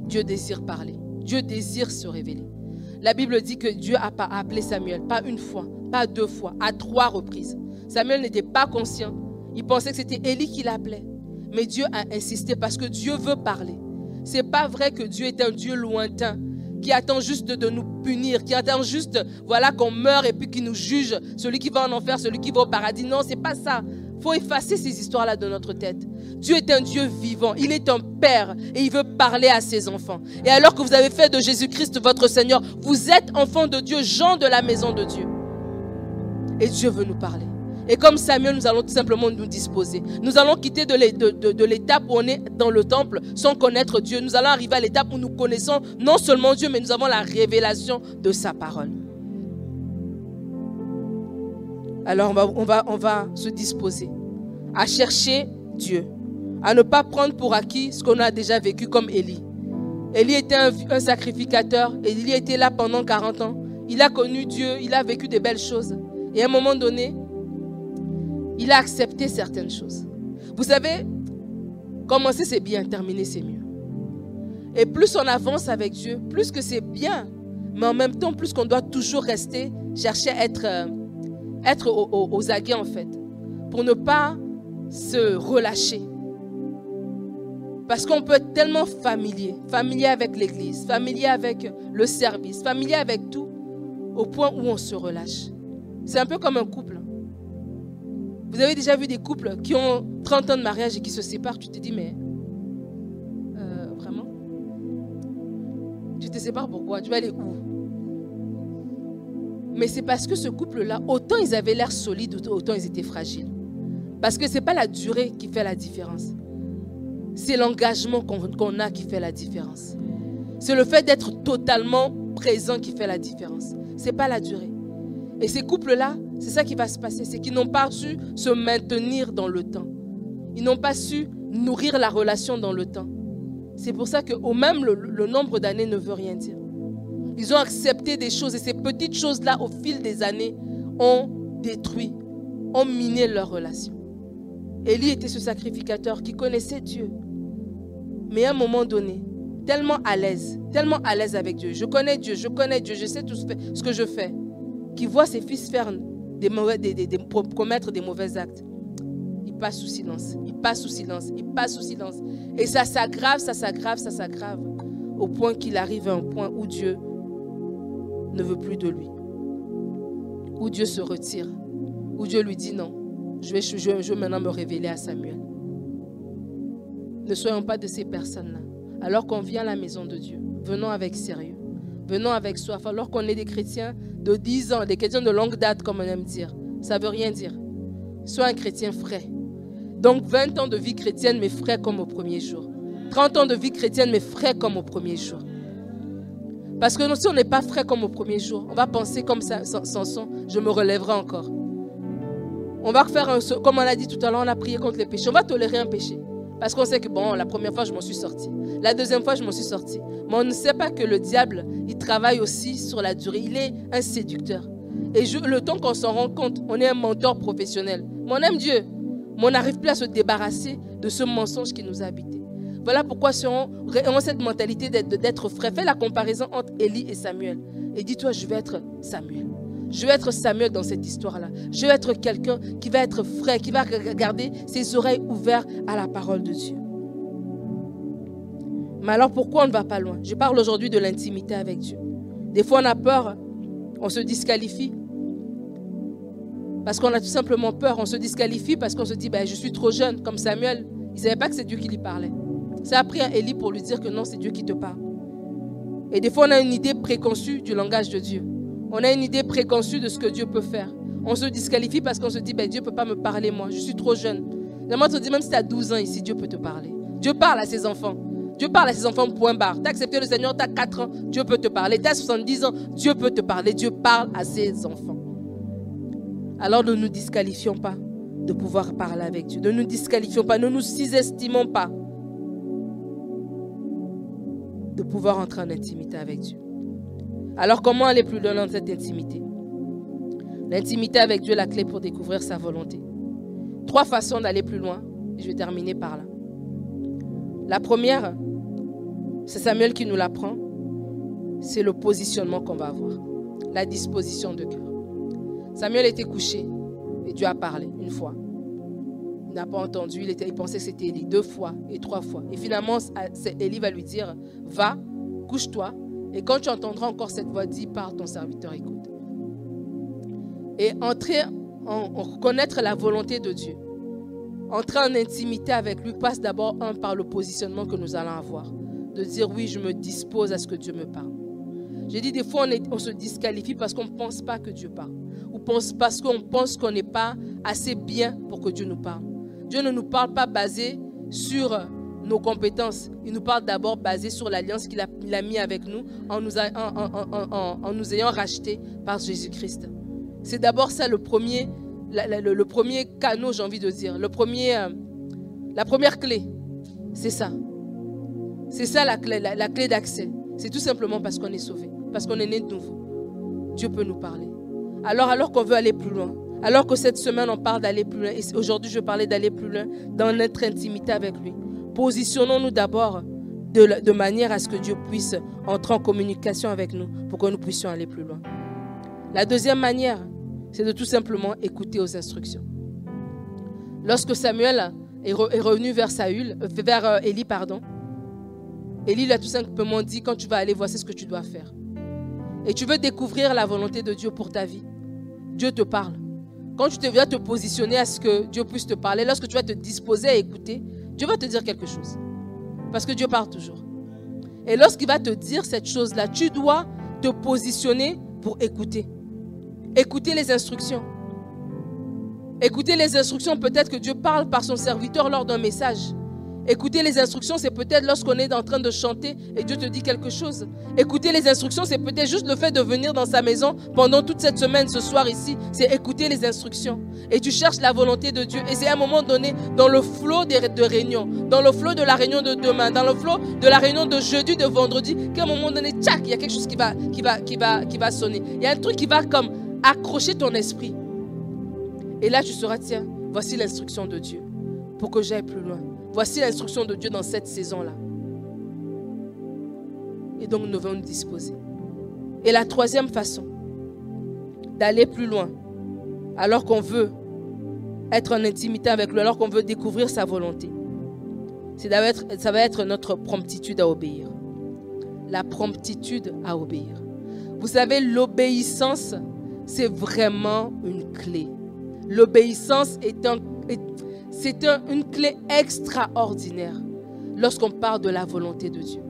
Dieu désire parler. Dieu désire se révéler. La Bible dit que Dieu a appelé Samuel, pas une fois, pas deux fois, à trois reprises. Samuel n'était pas conscient. Il pensait que c'était Élie qui l'appelait. Mais Dieu a insisté parce que Dieu veut parler. C'est pas vrai que Dieu est un Dieu lointain qui attend juste de nous punir, qui attend juste, voilà, qu'on meure et puis qui nous juge, celui qui va en enfer, celui qui va au paradis. Non, c'est pas ça. faut effacer ces histoires-là de notre tête. Dieu est un Dieu vivant, il est un Père et il veut parler à ses enfants. Et alors que vous avez fait de Jésus-Christ votre Seigneur, vous êtes enfant de Dieu, gens de la maison de Dieu. Et Dieu veut nous parler. Et comme Samuel, nous allons tout simplement nous disposer. Nous allons quitter de l'étape où on est dans le temple sans connaître Dieu. Nous allons arriver à l'étape où nous connaissons non seulement Dieu, mais nous avons la révélation de sa parole. Alors on va se disposer à chercher Dieu, à ne pas prendre pour acquis ce qu'on a déjà vécu comme Élie. Élie était un, sacrificateur, Élie était là pendant 40 ans. Il a connu Dieu, il a vécu des belles choses. Et à un moment donné, il a accepté certaines choses. Vous savez, commencer c'est bien, terminer c'est mieux. Et plus on avance avec Dieu, plus que c'est bien, mais en même temps, plus qu'on doit toujours rester, chercher à être, euh, être aux aguets en fait, pour ne pas se relâcher. Parce qu'on peut être tellement familier, familier avec l'église, familier avec le service, familier avec tout, au point où on se relâche. C'est un peu comme un couple. Vous avez déjà vu des couples qui ont 30 ans de mariage et qui se séparent, tu te dis, mais euh, vraiment? Tu te sépares pourquoi? Tu vas aller où? Mais c'est parce que ce couple-là, autant ils avaient l'air solides, autant ils étaient fragiles. Parce que ce n'est pas la durée qui fait la différence. C'est l'engagement qu'on a qui fait la différence. C'est le fait d'être totalement présent qui fait la différence. Ce n'est pas la durée. Et ces couples-là, c'est ça qui va se passer, c'est qu'ils n'ont pas su se maintenir dans le temps. Ils n'ont pas su nourrir la relation dans le temps. C'est pour ça que au même le, le nombre d'années ne veut rien dire. Ils ont accepté des choses et ces petites choses-là, au fil des années, ont détruit, ont miné leur relation. Élie était ce sacrificateur qui connaissait Dieu. Mais à un moment donné, tellement à l'aise, tellement à l'aise avec Dieu. Je connais Dieu, je connais Dieu, je sais tout ce que je fais qui voit ses fils faire des mauvais, commettre des mauvais actes, il passe sous silence, il passe sous silence, il passe sous silence. Et ça s'aggrave, ça s'aggrave, ça s'aggrave, au point qu'il arrive à un point où Dieu ne veut plus de lui, où Dieu se retire, où Dieu lui dit non, je vais, je, je maintenant me révéler à Samuel. Ne soyons pas de ces personnes-là. Alors qu'on vient à la maison de Dieu, venons avec sérieux. Venons avec soif. Alors qu'on est des chrétiens de 10 ans, des chrétiens de longue date, comme on aime dire, ça ne veut rien dire. Sois un chrétien frais. Donc 20 ans de vie chrétienne, mais frais comme au premier jour. 30 ans de vie chrétienne, mais frais comme au premier jour. Parce que si on n'est pas frais comme au premier jour, on va penser comme ça, Samson, je me relèverai encore. On va faire un, comme on a dit tout à l'heure, on a prié contre les péchés. On va tolérer un péché. Parce qu'on sait que, bon, la première fois, je m'en suis sorti. La deuxième fois, je m'en suis sorti. Mais on ne sait pas que le diable, il travaille aussi sur la durée. Il est un séducteur. Et le temps qu'on s'en rend compte, on est un mentor professionnel. Mais on aime Dieu. Mais on n'arrive plus à se débarrasser de ce mensonge qui nous a habité. Voilà pourquoi si on a cette mentalité d'être frais, fais la comparaison entre Élie et Samuel. Et dis-toi, je vais être Samuel. Je vais être Samuel dans cette histoire-là. Je vais être quelqu'un qui va être frais, qui va garder ses oreilles ouvertes à la parole de Dieu. Mais alors pourquoi on ne va pas loin? Je parle aujourd'hui de l'intimité avec Dieu. Des fois on a peur, on se disqualifie. Parce qu'on a tout simplement peur, on se disqualifie parce qu'on se dit, ben, je suis trop jeune, comme Samuel. Il ne savait pas que c'est Dieu qui lui parlait. Ça a pris un Élie pour lui dire que non, c'est Dieu qui te parle. Et des fois, on a une idée préconçue du langage de Dieu. On a une idée préconçue de ce que Dieu peut faire. On se disqualifie parce qu'on se dit, ben, Dieu ne peut pas me parler, moi, je suis trop jeune. Moi, te dis, même si tu as 12 ans ici, Dieu peut te parler. Dieu parle à ses enfants. Dieu parle à ses enfants, point barre. Tu as accepté le Seigneur, tu as 4 ans, Dieu peut te parler. Tu as 70 ans, Dieu peut te parler. Dieu parle à ses enfants. Alors ne nous disqualifions pas de pouvoir parler avec Dieu. Ne nous disqualifions pas, ne nous sous-estimons pas de pouvoir entrer en intimité avec Dieu. Alors comment aller plus loin dans cette intimité? L'intimité avec Dieu est la clé pour découvrir sa volonté. Trois façons d'aller plus loin. je vais terminer par là. La première, c'est Samuel qui nous l'apprend. C'est le positionnement qu'on va avoir. La disposition de cœur. Samuel était couché et Dieu a parlé une fois. Il n'a pas entendu, il, était, il pensait que c'était Élie deux fois et trois fois. Et finalement, Élie va lui dire, va, couche-toi, et quand tu entendras encore cette voix, dis, par ton serviteur écoute. Et entrer en, connaître la volonté de Dieu, entrer en intimité avec lui passe d'abord, un, par le positionnement que nous allons avoir. De dire, oui, je me dispose à ce que Dieu me parle. J'ai dit, des fois, on, on se disqualifie parce qu'on ne pense pas que Dieu parle. Ou pense, parce qu'on pense qu'on n'est pas assez bien pour que Dieu nous parle. Dieu ne nous parle pas basé sur nos compétences. Il nous parle d'abord basé sur l'alliance qu'il a, a, mis avec nous en nous, ayant rachetés par Jésus-Christ. C'est d'abord ça le premier, le, premier canot, j'ai envie de dire. Le premier, euh, la première clé, c'est ça. C'est ça la clé, la, la clé d'accès. C'est tout simplement parce qu'on est sauvé, parce qu'on est né de nouveau. Dieu peut nous parler. Alors, alors qu'on veut aller plus loin, alors que cette semaine on parle d'aller plus loin, et aujourd'hui je parlais d'aller plus loin dans notre intimité avec lui. Positionnons-nous d'abord de, manière à ce que Dieu puisse entrer en communication avec nous pour que nous puissions aller plus loin. La deuxième manière, c'est de tout simplement écouter aux instructions. Lorsque Samuel est, re, est revenu vers Saül, euh, vers euh, Élie, pardon, Élie lui a tout simplement dit quand tu vas aller, voici ce que tu dois faire. Et tu veux découvrir la volonté de Dieu pour ta vie. Dieu te parle. Quand tu te viens te positionner à ce que Dieu puisse te parler, lorsque tu vas te disposer à écouter, Dieu va te dire quelque chose. Parce que Dieu parle toujours. Et lorsqu'il va te dire cette chose-là, tu dois te positionner pour écouter. Écouter les instructions. Écouter les instructions, peut-être que Dieu parle par son serviteur lors d'un message. Écouter les instructions, c'est peut-être lorsqu'on est en train de chanter et Dieu te dit quelque chose. Écouter les instructions, c'est peut-être juste le fait de venir dans sa maison pendant toute cette semaine, ce soir ici. C'est écouter les instructions. Et tu cherches la volonté de Dieu. Et c'est à un moment donné, dans le flot de réunion, dans le flot de la réunion de demain, dans le flot de la réunion de jeudi, de vendredi, qu'à un moment donné, tchac, il y a quelque chose qui va, qui, va, qui, va, qui va sonner. Il y a un truc qui va comme accrocher ton esprit. Et là, tu seras, tiens, voici l'instruction de Dieu pour que j'aille plus loin. Voici l'instruction de Dieu dans cette saison-là. Et donc nous devons nous disposer. Et la troisième façon d'aller plus loin, alors qu'on veut être en intimité avec lui, alors qu'on veut découvrir sa volonté, ça va être notre promptitude à obéir. La promptitude à obéir. Vous savez, l'obéissance, c'est vraiment une clé. L'obéissance est un, c'est une clé extraordinaire lorsqu'on parle de la volonté de Dieu.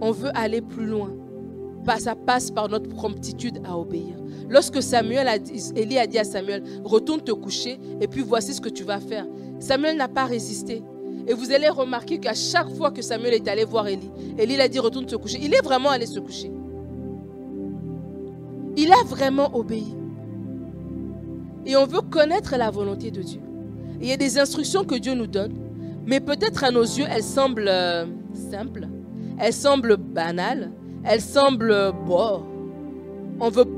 On veut aller plus loin. Ça passe par notre promptitude à obéir. Lorsque Samuel a dit, Élie a dit à Samuel, retourne te coucher et puis voici ce que tu vas faire. Samuel n'a pas résisté. Et vous allez remarquer qu'à chaque fois que Samuel est allé voir Élie, Élie a dit retourne te coucher. Il est vraiment allé se coucher. Il a vraiment obéi. Et on veut connaître la volonté de Dieu. Il y a des instructions que Dieu nous donne, mais peut-être à nos yeux, elles semblent euh, simples, elles semblent banales, elles semblent, bon,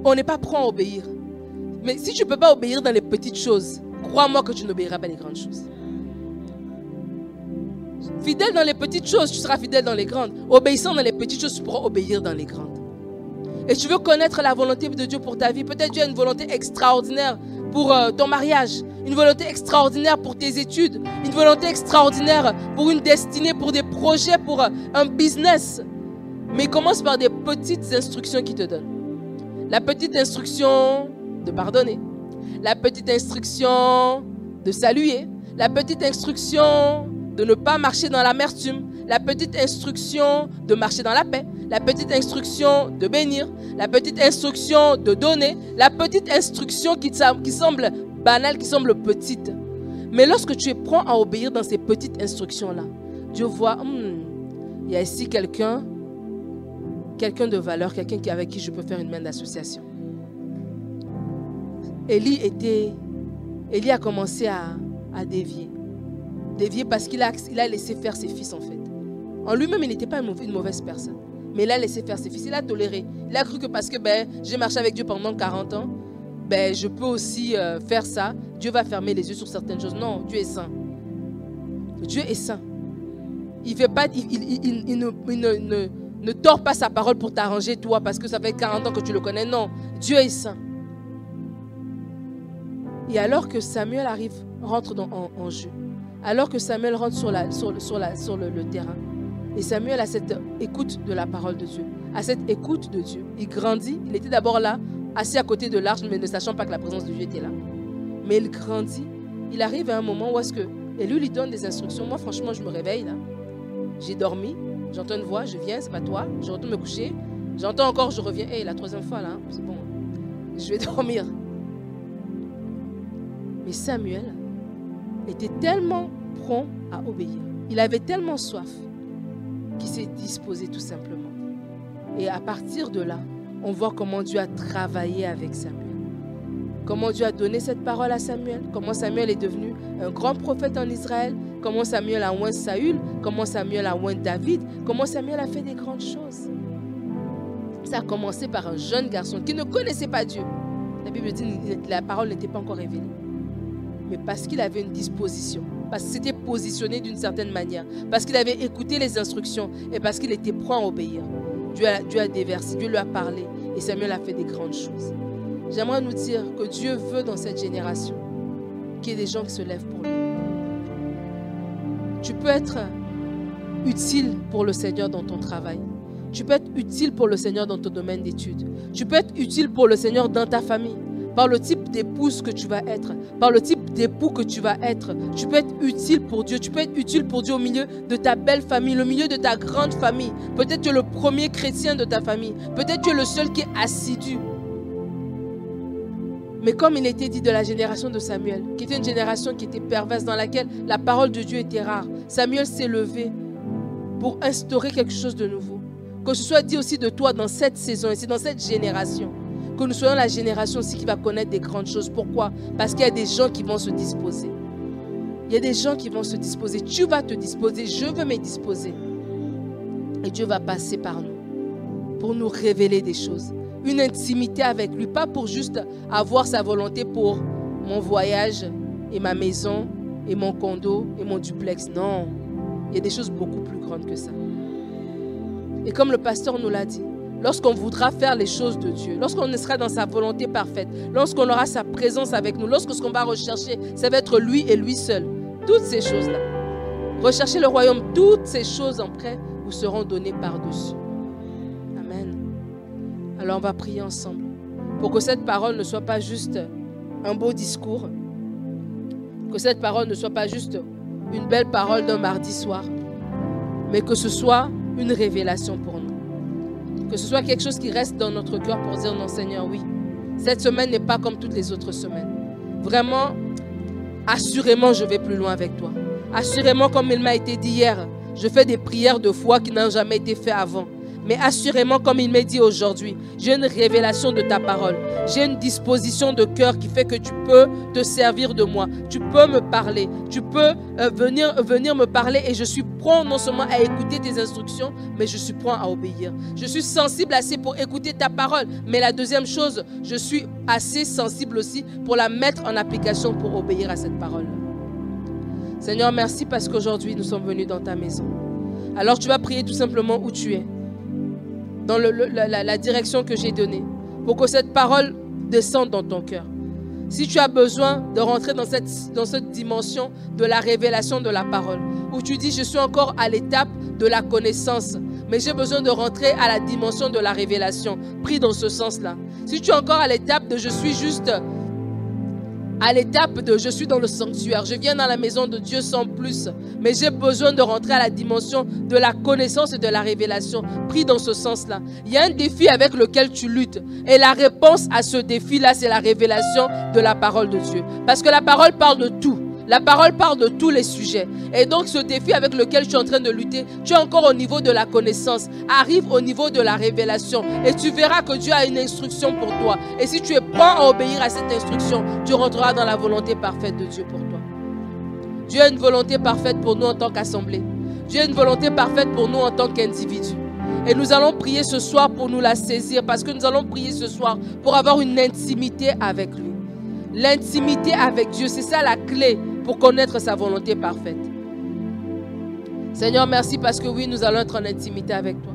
on n'est pas prêt à obéir. Mais si tu ne peux pas obéir dans les petites choses, crois-moi que tu n'obéiras pas les grandes choses. Fidèle dans les petites choses, tu seras fidèle dans les grandes. Obéissant dans les petites choses, tu pourras obéir dans les grandes. Et tu veux connaître la volonté de Dieu pour ta vie. Peut-être Dieu a une volonté extraordinaire pour euh, ton mariage, une volonté extraordinaire pour tes études, une volonté extraordinaire pour une destinée, pour des projets, pour un business. Mais commence par des petites instructions qu'il te donne. La petite instruction de pardonner, la petite instruction de saluer, la petite instruction de ne pas marcher dans l'amertume, la petite instruction de marcher dans la paix, la petite instruction de bénir, la petite instruction de donner, la petite instruction qui, qui semble banale, qui semble petite. Mais lorsque tu es prêt à obéir dans ces petites instructions-là, Dieu voit, hmm, il y a ici quelqu'un, quelqu'un de valeur, quelqu'un avec qui je peux faire une main d'association. Élie était, Élie a commencé à, à dévier. Dévier parce qu'il a, il a laissé faire ses fils en fait. En lui-même, il n'était pas une mauvaise personne. Mais il a laissé faire ses fils. Il a toléré. Il a cru que parce que ben, j'ai marché avec Dieu pendant 40 ans, ben, je peux aussi euh, faire ça. Dieu va fermer les yeux sur certaines choses. Non, Dieu est saint. Dieu est saint. Il, ne, ne, pas sa parole pour t'arranger, toi, parce que ça fait 40 ans que tu le connais. Non, Dieu est saint. Et alors que Samuel arrive, rentre en, jeu, Alors que Samuel rentre sur, le, le terrain, et Samuel a cette écoute de la parole de Dieu, a cette écoute de Dieu. Il grandit, il était d'abord là, assis à côté de l'arche, mais ne sachant pas que la présence de Dieu était là. Mais il grandit, il arrive à un moment où est-ce que, et lui lui donne des instructions. Moi, franchement, je me réveille là. J'ai dormi, j'entends une voix, je viens, c'est pas toi, je retourne me coucher. J'entends encore, je reviens. Hé, la troisième fois là, c'est bon, je vais [laughs] dormir. Mais Samuel était tellement prompt à obéir. Il avait tellement soif qu'il s'est disposé tout simplement. Et à partir de là, on voit comment Dieu a travaillé avec Samuel. Comment Dieu a donné cette parole à Samuel. Comment Samuel est devenu un grand prophète en Israël. Comment Samuel a oint Saül. Comment Samuel a oint David. Comment Samuel a fait des grandes choses. Ça a commencé par un jeune garçon qui ne connaissait pas Dieu. La Bible dit que la parole n'était pas encore révélée. Mais parce qu'il avait une disposition, parce qu'il s'était positionné d'une certaine manière, parce qu'il avait écouté les instructions et parce qu'il était prêt à obéir. Dieu a, déversé, Dieu lui a parlé et Samuel a fait des grandes choses. J'aimerais nous dire que Dieu veut dans cette génération qu'il y ait des gens qui se lèvent pour lui. Tu peux être utile pour le Seigneur dans ton travail. Tu peux être utile pour le Seigneur dans ton domaine d'études. Tu peux être utile pour le Seigneur dans ta famille. Par le type d'épouse que tu vas être, par le type d'époux que tu vas être. Tu peux être utile pour Dieu. Tu peux être utile pour Dieu au milieu de ta belle famille, au milieu de ta grande famille. Peut-être tu es le premier chrétien de ta famille. Peut-être tu es le seul qui est assidu. Mais comme il était dit de la génération de Samuel, qui était une génération qui était perverse, dans laquelle la parole de Dieu était rare, Samuel s'est levé pour instaurer quelque chose de nouveau. Que ce soit dit aussi de toi dans cette saison, ici, dans cette génération. Que nous soyons la génération aussi qui va connaître des grandes choses. Pourquoi? Parce qu'il y a des gens qui vont se disposer. Il y a des gens qui vont se disposer. Tu vas te disposer, je veux me disposer. Et Dieu va passer par nous pour nous révéler des choses. Une intimité avec lui, pas pour juste avoir sa volonté pour mon voyage et ma maison et mon condo et mon duplex. Non, il y a des choses beaucoup plus grandes que ça. Et comme le pasteur nous l'a dit, lorsqu'on voudra faire les choses de Dieu, lorsqu'on sera dans sa volonté parfaite, lorsqu'on aura sa présence avec nous, lorsque ce qu'on va rechercher, ça va être lui et lui seul. Toutes ces choses-là. Rechercher le royaume, toutes ces choses après vous seront données par-dessus. Amen. Alors on va prier ensemble pour que cette parole ne soit pas juste un beau discours, que cette parole ne soit pas juste une belle parole d'un mardi soir, mais que ce soit une révélation pour nous. Que ce soit quelque chose qui reste dans notre cœur pour dire non Seigneur, oui, cette semaine n'est pas comme toutes les autres semaines. Vraiment, assurément, je vais plus loin avec toi. Assurément, comme il m'a été dit hier, je fais des prières de foi qui n'ont jamais été faites avant. Mais assurément, comme il m'a dit aujourd'hui, j'ai une révélation de ta parole. J'ai une disposition de cœur qui fait que tu peux te servir de moi. Tu peux me parler. Tu peux euh, venir, venir me parler et je suis prêt non seulement à écouter tes instructions, mais je suis prêt à obéir. Je suis sensible assez pour écouter ta parole. Mais la deuxième chose, je suis assez sensible aussi pour la mettre en application pour obéir à cette parole. Seigneur, merci parce qu'aujourd'hui nous sommes venus dans ta maison. Alors tu vas prier tout simplement où tu es dans la, direction que j'ai donnée, pour que cette parole descende dans ton cœur. Si tu as besoin de rentrer dans cette, dans cette dimension de la révélation de la parole, où tu dis, je suis encore à l'étape de la connaissance, mais j'ai besoin de rentrer à la dimension de la révélation, pris dans ce sens-là. Si tu es encore à l'étape de je suis juste à l'étape de je suis dans le sanctuaire, je viens dans la maison de Dieu sans plus, mais j'ai besoin de rentrer à la dimension de la connaissance et de la révélation, pris dans ce sens-là. Il y a un défi avec lequel tu luttes, et la réponse à ce défi-là, c'est la révélation de la parole de Dieu. Parce que la parole parle de tout. La parole parle de tous les sujets. Et donc ce défi avec lequel tu es en train de lutter, tu es encore au niveau de la connaissance. Arrive au niveau de la révélation. Et tu verras que Dieu a une instruction pour toi. Et si tu es prêt à obéir à cette instruction, tu rentreras dans la volonté parfaite de Dieu pour toi. Dieu a une volonté parfaite pour nous en tant qu'assemblée. Dieu a une volonté parfaite pour nous en tant qu'individu. Et nous allons prier ce soir pour nous la saisir parce que nous allons prier ce soir pour avoir une intimité avec lui. L'intimité avec Dieu, c'est ça la clé pour connaître sa volonté parfaite. Seigneur, merci parce que oui, nous allons être en intimité avec toi.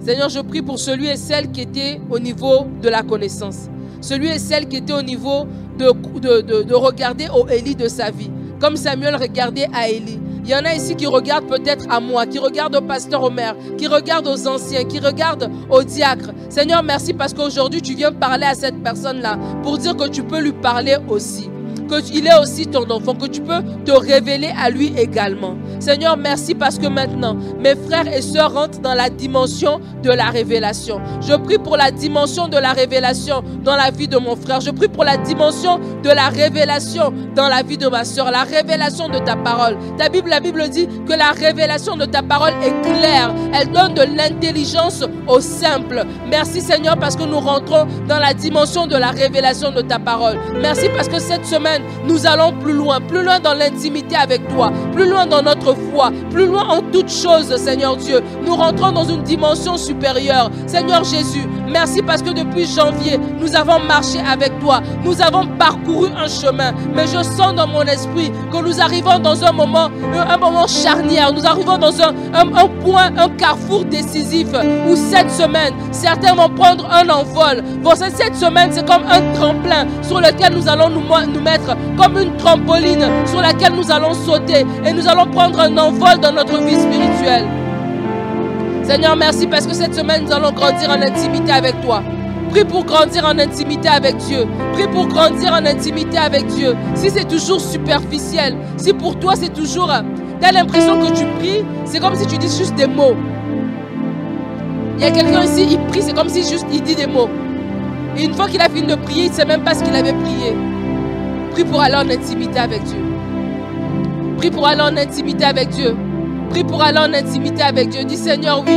Seigneur, je prie pour celui et celle qui était au niveau de la connaissance. Celui et celle qui était au niveau de, de, de, regarder au Élie de sa vie. comme Samuel regardait à Élie. Il y en a ici qui regardent peut-être à moi, qui regardent au pasteur Omer, qui regardent aux anciens, qui regardent aux diacres. Seigneur, merci parce qu'aujourd'hui tu viens parler à cette personne-là pour dire que tu peux lui parler aussi qu'il est aussi ton enfant, que tu peux te révéler à lui également. Seigneur, merci parce que maintenant, mes frères et sœurs rentrent dans la dimension de la révélation. Je prie pour la dimension de la révélation dans la vie de mon frère. Je prie pour la dimension de la révélation dans la vie de ma sœur, la révélation de ta parole. Ta Bible, la Bible dit que la révélation de ta parole est claire. Elle donne de l'intelligence au simple. Merci Seigneur parce que nous rentrons dans la dimension de la révélation de ta parole. Merci parce que cette semaine, nous allons plus loin, plus loin dans l'intimité avec toi, plus loin dans notre foi, plus loin en toutes choses, Seigneur Dieu. Nous rentrons dans une dimension supérieure. Seigneur Jésus, merci parce que depuis janvier, nous avons marché avec toi, nous avons parcouru un chemin, mais je sens dans mon esprit que nous arrivons dans un moment, un moment charnière, nous arrivons dans un, point, un carrefour décisif où cette semaine, certains vont prendre un envol. Cette semaine, c'est comme un tremplin sur lequel nous allons nous mettre comme une trampoline sur laquelle nous allons sauter et nous allons prendre un envol dans notre vie spirituelle. Seigneur, merci parce que cette semaine, nous allons grandir en intimité avec toi. Prie pour grandir en intimité avec Dieu. Prie pour grandir en intimité avec Dieu. Si c'est toujours superficiel, si pour toi c'est toujours... Tu as l'impression que tu pries, c'est comme si tu dis juste des mots. Il y a quelqu'un ici, il prie, c'est comme si juste il dit des mots. Et une fois qu'il a fini de prier, il ne sait même pas ce qu'il avait prié. Prie pour aller en intimité avec Dieu. Prie pour aller en intimité avec Dieu. Prie pour aller en intimité avec Dieu. Dis Seigneur, oui.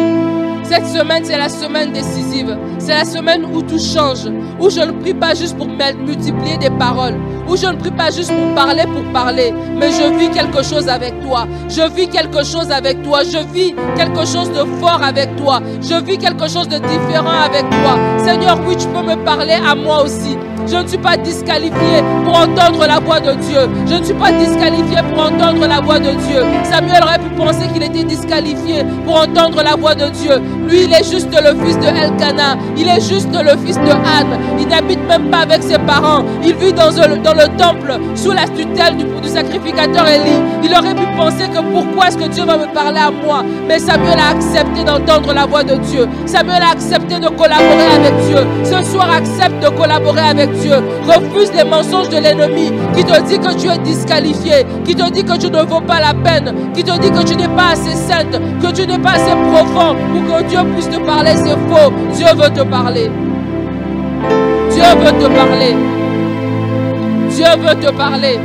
Cette semaine, c'est la semaine décisive. C'est la semaine où tout change. Où je ne prie pas juste pour multiplier des paroles. Où je ne prie pas juste pour parler pour parler. Mais je vis quelque chose avec toi. Je vis quelque chose avec toi. Je vis quelque chose de fort avec toi. Je vis quelque chose de différent avec toi. Seigneur, oui, tu peux me parler à moi aussi. Je ne suis pas disqualifié pour entendre la voix de Dieu. Je ne suis pas disqualifié pour entendre la voix de Dieu. Samuel aurait pu penser qu'il était disqualifié pour entendre la voix de Dieu. Lui, il est juste le fils de Elkanah. Il est juste le fils de Anne. Il n'habite même pas avec ses parents. Il vit dans le, temple sous la tutelle du, du sacrificateur Élie. Il aurait pu penser que pourquoi est-ce que Dieu va me parler à moi? Mais Samuel a accepté d'entendre la voix de Dieu. Samuel a accepté de collaborer avec Dieu. Ce soir, accepte de collaborer avec Dieu. Refuse les mensonges de l'ennemi qui te dit que tu es disqualifié, qui te dit que tu ne vaux pas la peine, qui te dit que tu n'es pas assez sainte, que tu n'es pas assez profond pour que Dieu puisse te parler. C'est faux. Dieu veut te parler. Dieu veut te parler. Dieu veut te parler.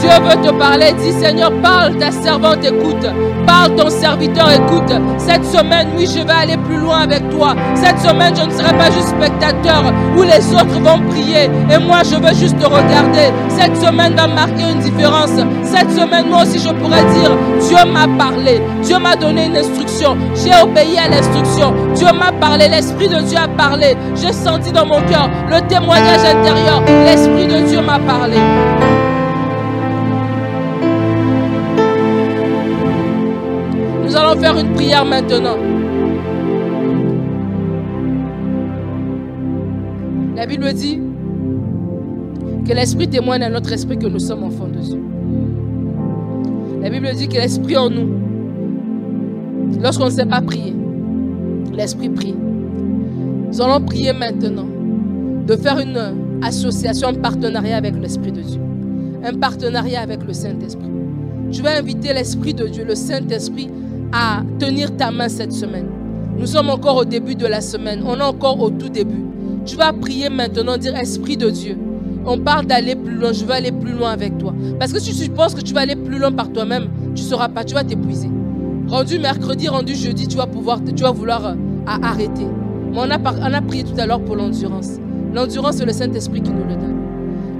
Dieu veut te parler. Dis Seigneur, parle, ta servante écoute. Parle, ton serviteur écoute. Cette semaine, oui, je vais aller plus loin avec toi. Cette semaine, je ne serai pas juste spectateur où les autres vont prier et moi, je veux juste te regarder. Cette semaine va marquer une différence. Cette semaine, moi aussi, je pourrais dire, Dieu m'a parlé. Dieu m'a donné une instruction. J'ai obéi à l'instruction. Dieu m'a parlé. L'Esprit de Dieu a parlé. J'ai senti dans mon cœur le témoignage intérieur. L'Esprit de Dieu m'a parlé. Faire une prière maintenant. La Bible dit que l'Esprit témoigne à notre esprit que nous sommes enfants de Dieu. La Bible dit que l'Esprit en nous, lorsqu'on ne sait pas prier, l'Esprit prie. Nous allons prier maintenant de faire une association, un partenariat avec l'Esprit de Dieu. Un partenariat avec le Saint-Esprit. Je vais inviter l'Esprit de Dieu, le Saint-Esprit, à tenir ta main cette semaine. Nous sommes encore au début de la semaine. On est encore au tout début. Tu vas prier maintenant, dire Esprit de Dieu. On parle d'aller plus loin. Je veux aller plus loin avec toi. Parce que si tu penses que tu vas aller plus loin par toi-même, tu ne sauras pas. Tu vas t'épuiser. Rendu mercredi, rendu jeudi, tu vas pouvoir, tu vas vouloir euh, arrêter. Mais on a, on a prié tout à l'heure pour l'endurance. L'endurance, c'est le Saint-Esprit qui nous le donne.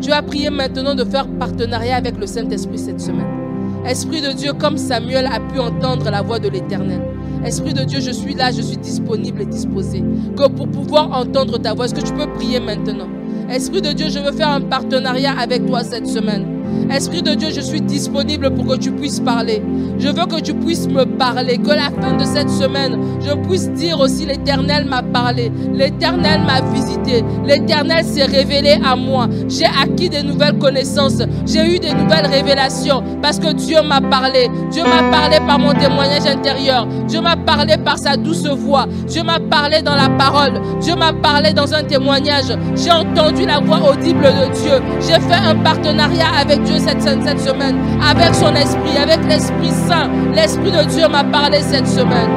Tu vas prier maintenant de faire partenariat avec le Saint-Esprit cette semaine. Esprit de Dieu, comme Samuel a pu entendre la voix de l'Éternel. Esprit de Dieu, je suis là, je suis disponible et disposé. Que pour pouvoir entendre ta voix, est-ce que tu peux prier maintenant? Esprit de Dieu, je veux faire un partenariat avec toi cette semaine. Esprit de Dieu, je suis disponible pour que tu puisses parler. Je veux que tu puisses me que la fin de cette semaine, je puisse dire aussi l'Éternel m'a parlé, l'Éternel m'a visité, l'Éternel s'est révélé à moi. J'ai acquis des nouvelles connaissances, j'ai eu des nouvelles révélations parce que Dieu m'a parlé. Dieu m'a parlé par mon témoignage intérieur. Dieu m'a parlé par sa douce voix. Dieu m'a parlé dans la parole. Dieu m'a parlé dans un témoignage. J'ai entendu la voix audible de Dieu. J'ai fait un partenariat avec Dieu cette, cette semaine, avec son esprit, avec l'Esprit Saint. L'Esprit de Dieu m'a parlé cette semaine.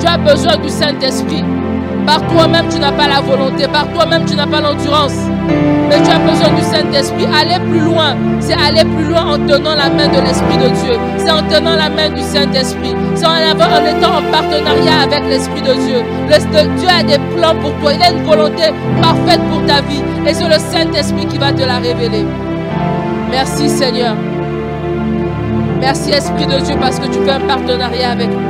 Tu as besoin du Saint-Esprit. Par toi-même, tu n'as pas la volonté. Par toi-même, tu n'as pas l'endurance. Mais tu as besoin du Saint-Esprit. Aller plus loin, c'est aller plus loin en tenant la main de l'Esprit de Dieu. C'est en tenant la main du Saint-Esprit. C'est en, étant en partenariat avec l'Esprit de Dieu. Dieu a des plans pour toi. Il a une volonté parfaite pour ta vie. Et c'est le Saint-Esprit qui va te la révéler. Merci Seigneur. Merci Esprit de Dieu parce que tu fais un partenariat avec nous.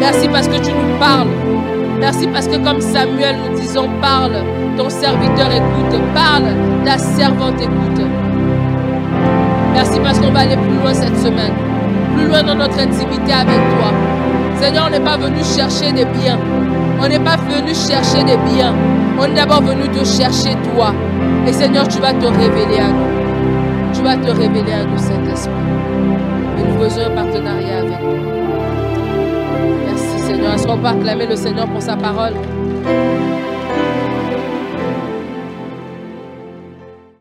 Merci parce que tu nous parles. Merci parce que comme Samuel nous disons, parle, ton serviteur écoute, parle, ta servante écoute. Merci parce qu'on va aller plus loin cette semaine, plus loin dans notre intimité avec toi. Seigneur, on n'est pas venu chercher des biens. On n'est pas venu chercher des biens. On est d'abord venu te chercher toi. Et Seigneur, tu vas te révéler à nous. Tu vas te révéler à nous, Saint-Esprit. Nous faisons un partenariat avec toi. Merci Seigneur. Est-ce qu'on peut acclamer le Seigneur pour sa parole?